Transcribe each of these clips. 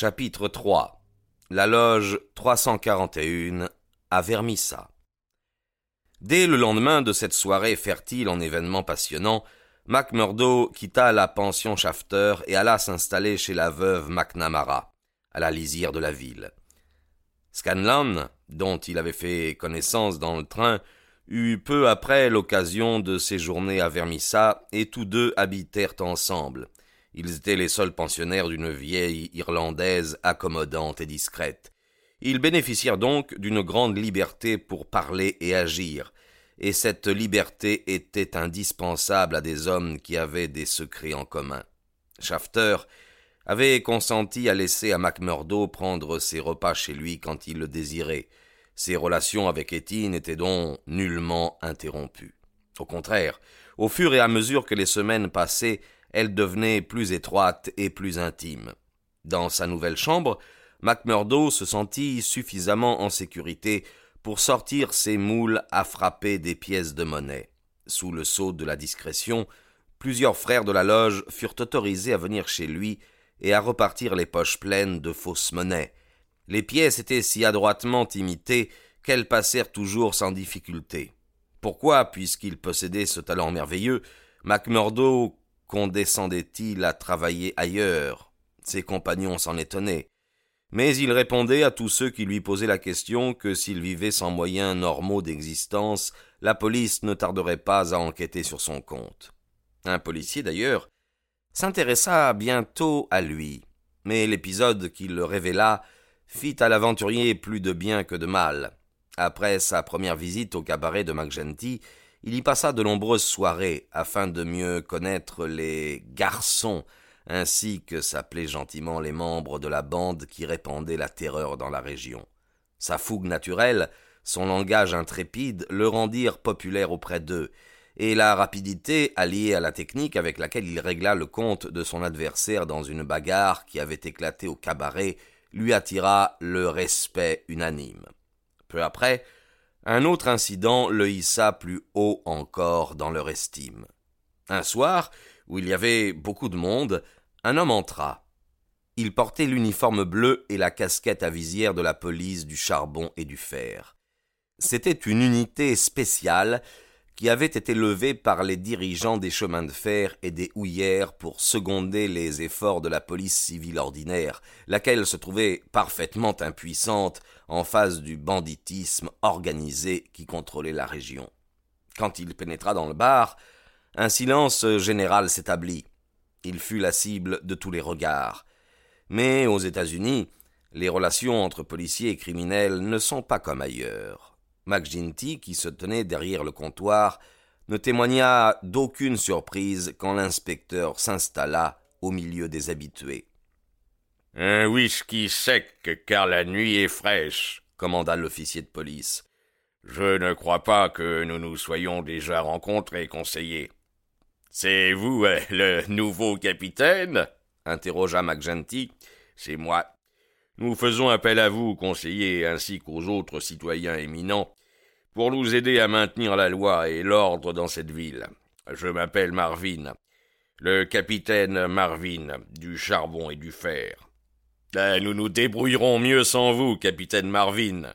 Chapitre 3 La loge 341 à Vermissa. Dès le lendemain de cette soirée fertile en événements passionnants, MacMurdo quitta la pension Shafter et alla s'installer chez la veuve McNamara, à la lisière de la ville. Scanlan, dont il avait fait connaissance dans le train, eut peu après l'occasion de séjourner à Vermissa, et tous deux habitèrent ensemble, ils étaient les seuls pensionnaires d'une vieille Irlandaise accommodante et discrète. Ils bénéficièrent donc d'une grande liberté pour parler et agir, et cette liberté était indispensable à des hommes qui avaient des secrets en commun. Shafter avait consenti à laisser à Macmurdo prendre ses repas chez lui quand il le désirait. Ses relations avec Étienne étaient donc nullement interrompues. Au contraire, au fur et à mesure que les semaines passaient, elle devenait plus étroite et plus intime. Dans sa nouvelle chambre, Macmurdo se sentit suffisamment en sécurité pour sortir ses moules à frapper des pièces de monnaie. Sous le sceau de la discrétion, plusieurs frères de la loge furent autorisés à venir chez lui et à repartir les poches pleines de fausses monnaies. Les pièces étaient si adroitement imitées qu'elles passèrent toujours sans difficulté. Pourquoi, puisqu'il possédait ce talent merveilleux, Macmurdo condescendait-il à travailler ailleurs? Ses compagnons s'en étonnaient. Mais il répondait à tous ceux qui lui posaient la question que s'il vivait sans moyens normaux d'existence, la police ne tarderait pas à enquêter sur son compte. Un policier, d'ailleurs, s'intéressa bientôt à lui, mais l'épisode qui le révéla fit à l'aventurier plus de bien que de mal. Après sa première visite au cabaret de McGenty, il y passa de nombreuses soirées afin de mieux connaître les garçons ainsi que s'appelaient gentiment les membres de la bande qui répandait la terreur dans la région. Sa fougue naturelle, son langage intrépide le rendirent populaire auprès d'eux, et la rapidité alliée à la technique avec laquelle il régla le compte de son adversaire dans une bagarre qui avait éclaté au cabaret lui attira le respect unanime. Peu après, un autre incident le hissa plus haut encore dans leur estime. Un soir, où il y avait beaucoup de monde, un homme entra. Il portait l'uniforme bleu et la casquette à visière de la police du charbon et du fer. C'était une unité spéciale qui avait été levée par les dirigeants des chemins de fer et des houillères pour seconder les efforts de la police civile ordinaire, laquelle se trouvait parfaitement impuissante en face du banditisme organisé qui contrôlait la région. Quand il pénétra dans le bar, un silence général s'établit. Il fut la cible de tous les regards. Mais aux États-Unis, les relations entre policiers et criminels ne sont pas comme ailleurs. McGinty, qui se tenait derrière le comptoir, ne témoigna d'aucune surprise quand l'inspecteur s'installa au milieu des habitués. Un whisky sec, car la nuit est fraîche, commanda l'officier de police. Je ne crois pas que nous nous soyons déjà rencontrés, conseiller. C'est vous, euh, le nouveau capitaine? interrogea McGenty. C'est moi. Nous faisons appel à vous, conseiller, ainsi qu'aux autres citoyens éminents, pour nous aider à maintenir la loi et l'ordre dans cette ville. Je m'appelle Marvin, le capitaine Marvin, du charbon et du fer. Ben, nous nous débrouillerons mieux sans vous, capitaine Marvin,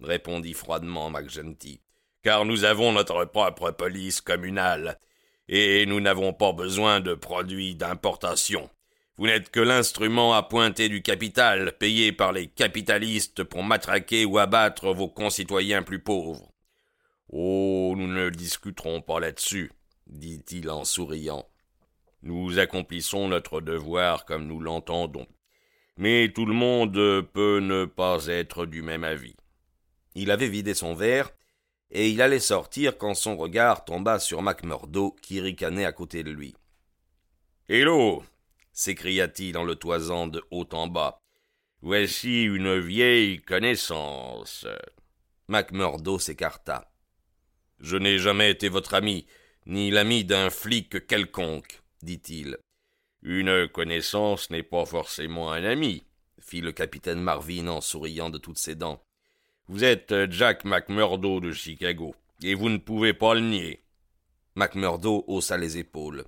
répondit froidement McGenty, car nous avons notre propre police communale, et nous n'avons pas besoin de produits d'importation. Vous n'êtes que l'instrument à pointer du capital, payé par les capitalistes pour matraquer ou abattre vos concitoyens plus pauvres. Oh, nous ne discuterons pas là-dessus, dit-il en souriant. Nous accomplissons notre devoir comme nous l'entendons mais tout le monde peut ne pas être du même avis. Il avait vidé son verre, et il allait sortir quand son regard tomba sur Macmurdo qui ricanait à côté de lui. Hello s'écria-t-il en le toisant de haut en bas. Voici une vieille connaissance. Macmurdo s'écarta. Je n'ai jamais été votre ami, ni l'ami d'un flic quelconque, dit-il. Une connaissance n'est pas forcément un ami, fit le capitaine Marvin en souriant de toutes ses dents. Vous êtes Jack McMurdo de Chicago, et vous ne pouvez pas le nier. McMurdo haussa les épaules.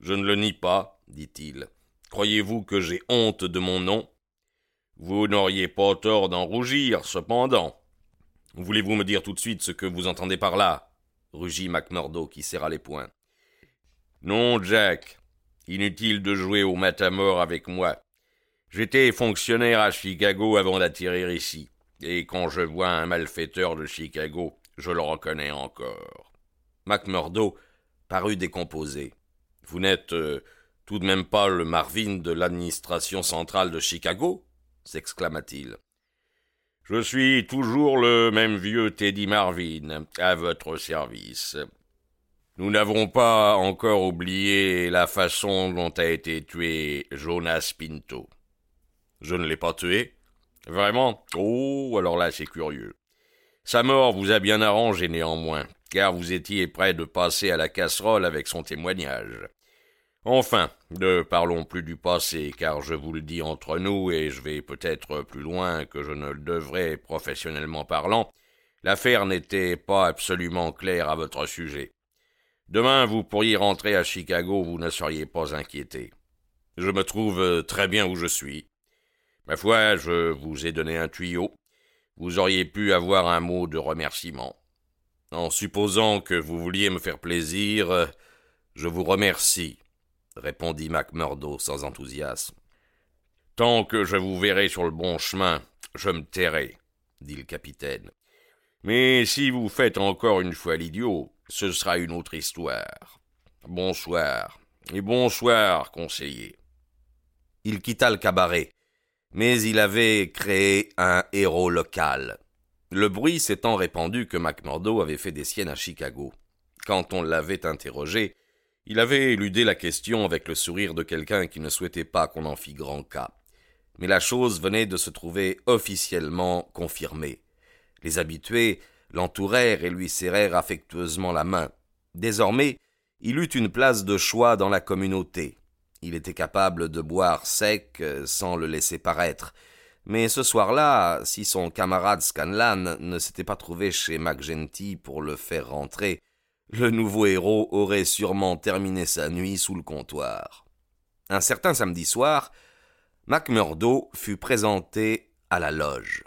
Je ne le nie pas, dit-il. Croyez-vous que j'ai honte de mon nom? Vous n'auriez pas tort d'en rougir, cependant. Voulez-vous me dire tout de suite ce que vous entendez par là? rugit McMurdo qui serra les poings. Non, Jack. Inutile de jouer au matamor avec moi. J'étais fonctionnaire à Chicago avant d'atterrir ici, et quand je vois un malfaiteur de Chicago, je le reconnais encore. McMurdo parut décomposé. Vous n'êtes euh, tout de même pas le Marvin de l'administration centrale de Chicago s'exclama-t-il. Je suis toujours le même vieux Teddy Marvin, à votre service. Nous n'avons pas encore oublié la façon dont a été tué Jonas Pinto. Je ne l'ai pas tué. Vraiment? Oh, alors là c'est curieux. Sa mort vous a bien arrangé néanmoins, car vous étiez prêt de passer à la casserole avec son témoignage. Enfin, ne parlons plus du passé, car je vous le dis entre nous, et je vais peut-être plus loin que je ne le devrais professionnellement parlant, l'affaire n'était pas absolument claire à votre sujet. Demain vous pourriez rentrer à Chicago, vous ne seriez pas inquiété. Je me trouve très bien où je suis. Ma foi, je vous ai donné un tuyau. Vous auriez pu avoir un mot de remerciement. En supposant que vous vouliez me faire plaisir, je vous remercie répondit Macmurdo sans enthousiasme. Tant que je vous verrai sur le bon chemin, je me tairai, dit le capitaine. Mais si vous faites encore une fois l'idiot, ce sera une autre histoire. Bonsoir, et bonsoir, conseiller. Il quitta le cabaret, mais il avait créé un héros local. Le bruit s'étant répandu que Macmurdo avait fait des siennes à Chicago. Quand on l'avait interrogé, il avait éludé la question avec le sourire de quelqu'un qui ne souhaitait pas qu'on en fît grand cas. Mais la chose venait de se trouver officiellement confirmée. Les habitués l'entourèrent et lui serrèrent affectueusement la main. Désormais, il eut une place de choix dans la communauté. Il était capable de boire sec euh, sans le laisser paraître. Mais ce soir-là, si son camarade Scanlan ne s'était pas trouvé chez MacGenty pour le faire rentrer, le nouveau héros aurait sûrement terminé sa nuit sous le comptoir. Un certain samedi soir, Macmurdo fut présenté à la loge.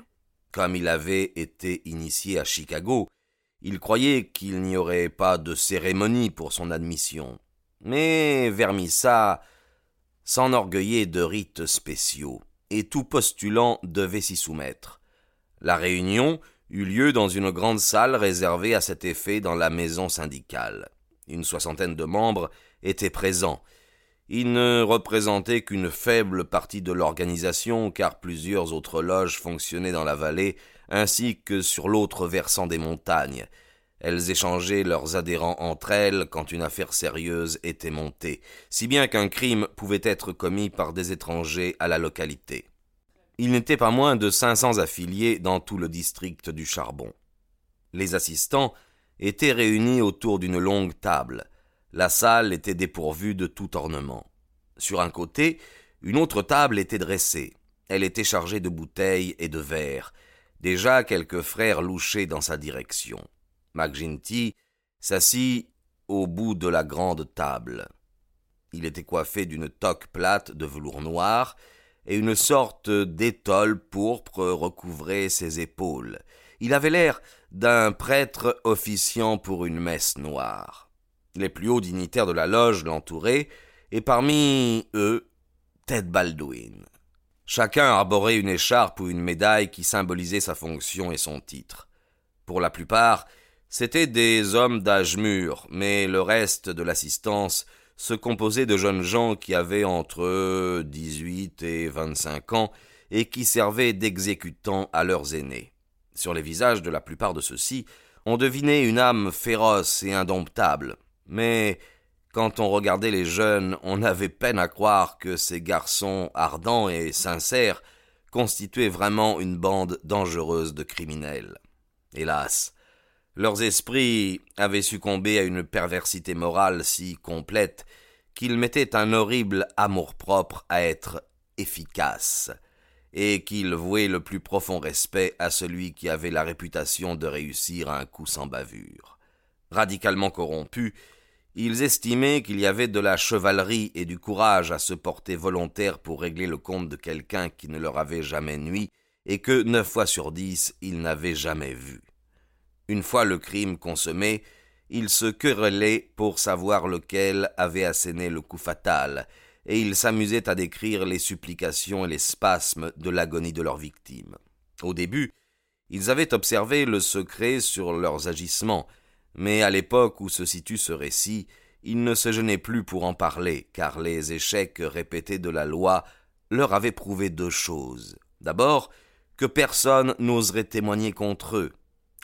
Comme il avait été initié à Chicago, il croyait qu'il n'y aurait pas de cérémonie pour son admission. Mais Vermissa s'enorgueillait de rites spéciaux, et tout postulant devait s'y soumettre. La réunion eut lieu dans une grande salle réservée à cet effet dans la maison syndicale. Une soixantaine de membres étaient présents. Ils ne représentaient qu'une faible partie de l'organisation, car plusieurs autres loges fonctionnaient dans la vallée, ainsi que sur l'autre versant des montagnes. Elles échangeaient leurs adhérents entre elles quand une affaire sérieuse était montée, si bien qu'un crime pouvait être commis par des étrangers à la localité. Il n'était pas moins de cinq cents affiliés dans tout le district du charbon. Les assistants étaient réunis autour d'une longue table. La salle était dépourvue de tout ornement. Sur un côté, une autre table était dressée. Elle était chargée de bouteilles et de verres. Déjà quelques frères louchaient dans sa direction. McGinty s'assit au bout de la grande table. Il était coiffé d'une toque plate de velours noir et une sorte d'étole pourpre recouvrait ses épaules. Il avait l'air d'un prêtre officiant pour une messe noire. Les plus hauts dignitaires de la loge l'entouraient, et parmi eux, Ted Baldwin. Chacun arborait une écharpe ou une médaille qui symbolisait sa fonction et son titre. Pour la plupart, c'étaient des hommes d'âge mûr, mais le reste de l'assistance se composait de jeunes gens qui avaient entre dix-huit et vingt-cinq ans et qui servaient d'exécutants à leurs aînés. Sur les visages de la plupart de ceux-ci, on devinait une âme féroce et indomptable. Mais quand on regardait les jeunes, on avait peine à croire que ces garçons ardents et sincères constituaient vraiment une bande dangereuse de criminels. Hélas, leurs esprits avaient succombé à une perversité morale si complète qu'ils mettaient un horrible amour-propre à être efficace, et qu'ils vouaient le plus profond respect à celui qui avait la réputation de réussir un coup sans bavure. Radicalement corrompus, ils estimaient qu'il y avait de la chevalerie et du courage à se porter volontaire pour régler le compte de quelqu'un qui ne leur avait jamais nui et que neuf fois sur dix ils n'avaient jamais vu. Une fois le crime consommé, ils se querellaient pour savoir lequel avait asséné le coup fatal, et ils s'amusaient à décrire les supplications et les spasmes de l'agonie de leurs victimes. Au début, ils avaient observé le secret sur leurs agissements, mais à l'époque où se situe ce récit, il ne se gênait plus pour en parler, car les échecs répétés de la loi leur avaient prouvé deux choses. D'abord, que personne n'oserait témoigner contre eux.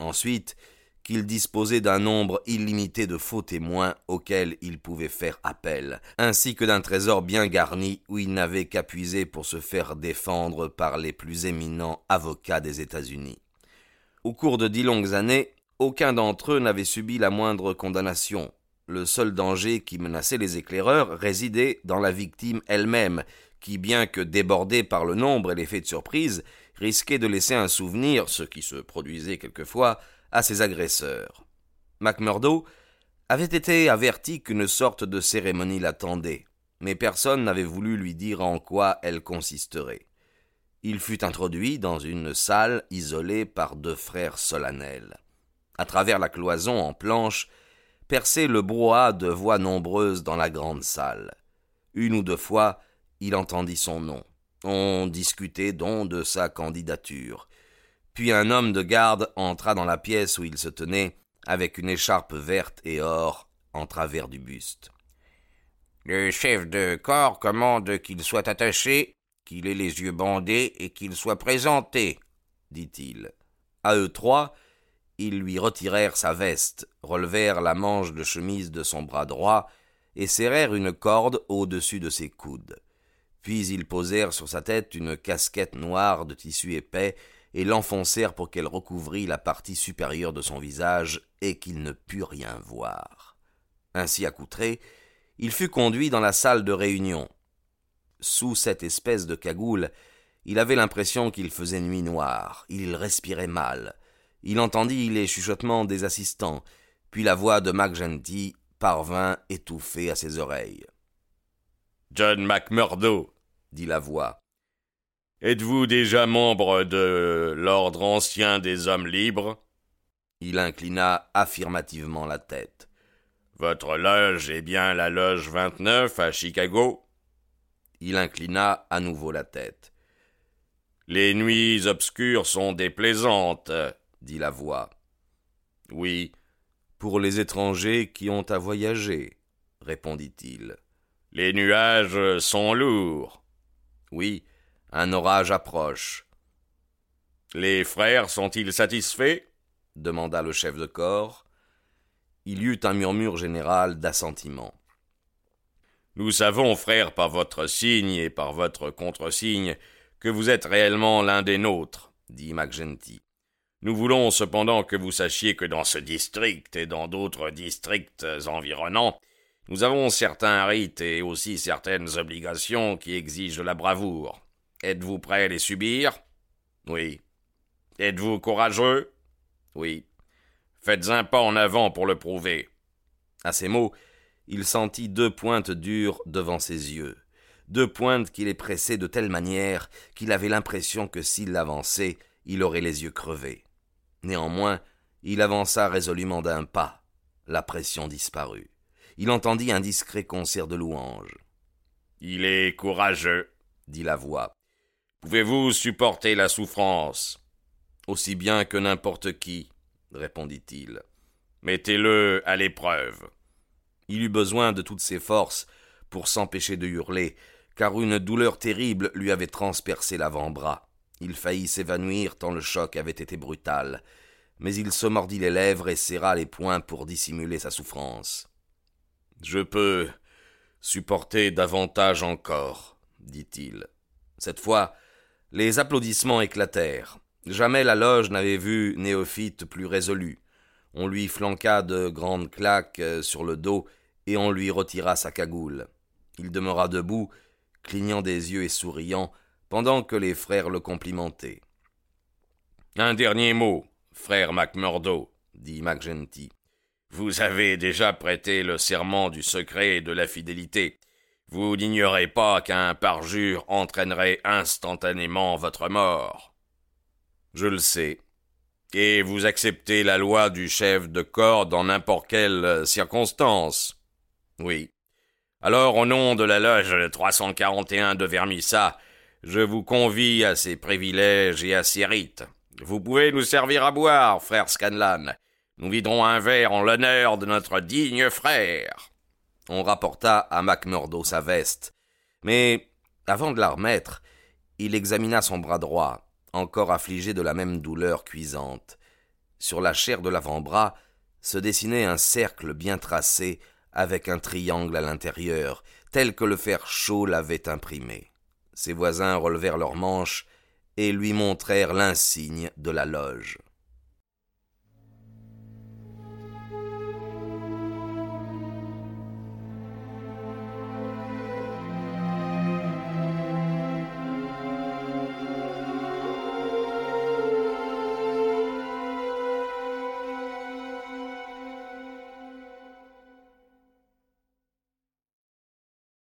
Ensuite, qu'ils disposaient d'un nombre illimité de faux témoins auxquels ils pouvaient faire appel, ainsi que d'un trésor bien garni où ils n'avaient qu'à puiser pour se faire défendre par les plus éminents avocats des États-Unis. Au cours de dix longues années, aucun d'entre eux n'avait subi la moindre condamnation. Le seul danger qui menaçait les éclaireurs résidait dans la victime elle-même, qui, bien que débordée par le nombre et l'effet de surprise, risquait de laisser un souvenir, ce qui se produisait quelquefois, à ses agresseurs. MacMurdo avait été averti qu'une sorte de cérémonie l'attendait, mais personne n'avait voulu lui dire en quoi elle consisterait. Il fut introduit dans une salle isolée par deux frères solennels à travers la cloison en planche, perçait le brouhaha de voix nombreuses dans la grande salle. Une ou deux fois, il entendit son nom. On discutait donc de sa candidature. Puis un homme de garde entra dans la pièce où il se tenait, avec une écharpe verte et or en travers du buste. Le chef de corps commande qu'il soit attaché, qu'il ait les yeux bandés et qu'il soit présenté, dit-il. À eux trois, ils lui retirèrent sa veste, relevèrent la manche de chemise de son bras droit, et serrèrent une corde au-dessus de ses coudes. Puis ils posèrent sur sa tête une casquette noire de tissu épais, et l'enfoncèrent pour qu'elle recouvrît la partie supérieure de son visage, et qu'il ne pût rien voir. Ainsi accoutré, il fut conduit dans la salle de réunion. Sous cette espèce de cagoule, il avait l'impression qu'il faisait nuit noire, il respirait mal, il entendit les chuchotements des assistants, puis la voix de McGenty parvint étouffée à ses oreilles. John McMurdo, dit la voix. Êtes-vous déjà membre de l'ordre ancien des hommes libres? Il inclina affirmativement la tête. Votre loge est bien la loge 29 à Chicago? Il inclina à nouveau la tête. Les nuits obscures sont déplaisantes, dit la voix. Oui, pour les étrangers qui ont à voyager, répondit-il. Les nuages sont lourds. Oui, un orage approche. Les frères sont-ils satisfaits? demanda le chef de corps. Il y eut un murmure général d'assentiment. Nous savons, frères, par votre signe et par votre contresigne, que vous êtes réellement l'un des nôtres, dit McGenty. Nous voulons cependant que vous sachiez que dans ce district et dans d'autres districts environnants, nous avons certains rites et aussi certaines obligations qui exigent la bravoure. Êtes-vous prêt à les subir? Oui. Êtes-vous courageux? Oui. Faites un pas en avant pour le prouver. À ces mots, il sentit deux pointes dures devant ses yeux, deux pointes qui les pressaient de telle manière qu'il avait l'impression que s'il l'avançait, il aurait les yeux crevés. Néanmoins, il avança résolument d'un pas. La pression disparut. Il entendit un discret concert de louanges. Il est courageux, dit la voix. Pouvez-vous supporter la souffrance? Aussi bien que n'importe qui, répondit-il. Mettez-le à l'épreuve. Il eut besoin de toutes ses forces pour s'empêcher de hurler, car une douleur terrible lui avait transpercé l'avant-bras. Il faillit s'évanouir tant le choc avait été brutal. mais il se mordit les lèvres et serra les poings pour dissimuler sa souffrance. Je peux supporter davantage encore, dit-il. Cette fois, les applaudissements éclatèrent. Jamais la loge n'avait vu Néophyte plus résolu. On lui flanqua de grandes claques sur le dos et on lui retira sa cagoule. Il demeura debout, clignant des yeux et souriant, pendant que les frères le complimentaient. Un dernier mot, frère MacMurdo, dit MacGenty. Vous avez déjà prêté le serment du secret et de la fidélité. Vous n'ignorez pas qu'un parjure entraînerait instantanément votre mort. Je le sais. Et vous acceptez la loi du chef de corps dans n'importe quelle circonstance. Oui. Alors, au nom de la loge 341 de Vermissa, je vous convie à ces privilèges et à ces rites. Vous pouvez nous servir à boire, frère Scanlan. Nous vidrons un verre en l'honneur de notre digne frère. On rapporta à MacMurdo sa veste, mais avant de la remettre, il examina son bras droit, encore affligé de la même douleur cuisante. Sur la chair de l'avant-bras se dessinait un cercle bien tracé avec un triangle à l'intérieur, tel que le fer chaud l'avait imprimé. Ses voisins relevèrent leurs manches et lui montrèrent l'insigne de la loge.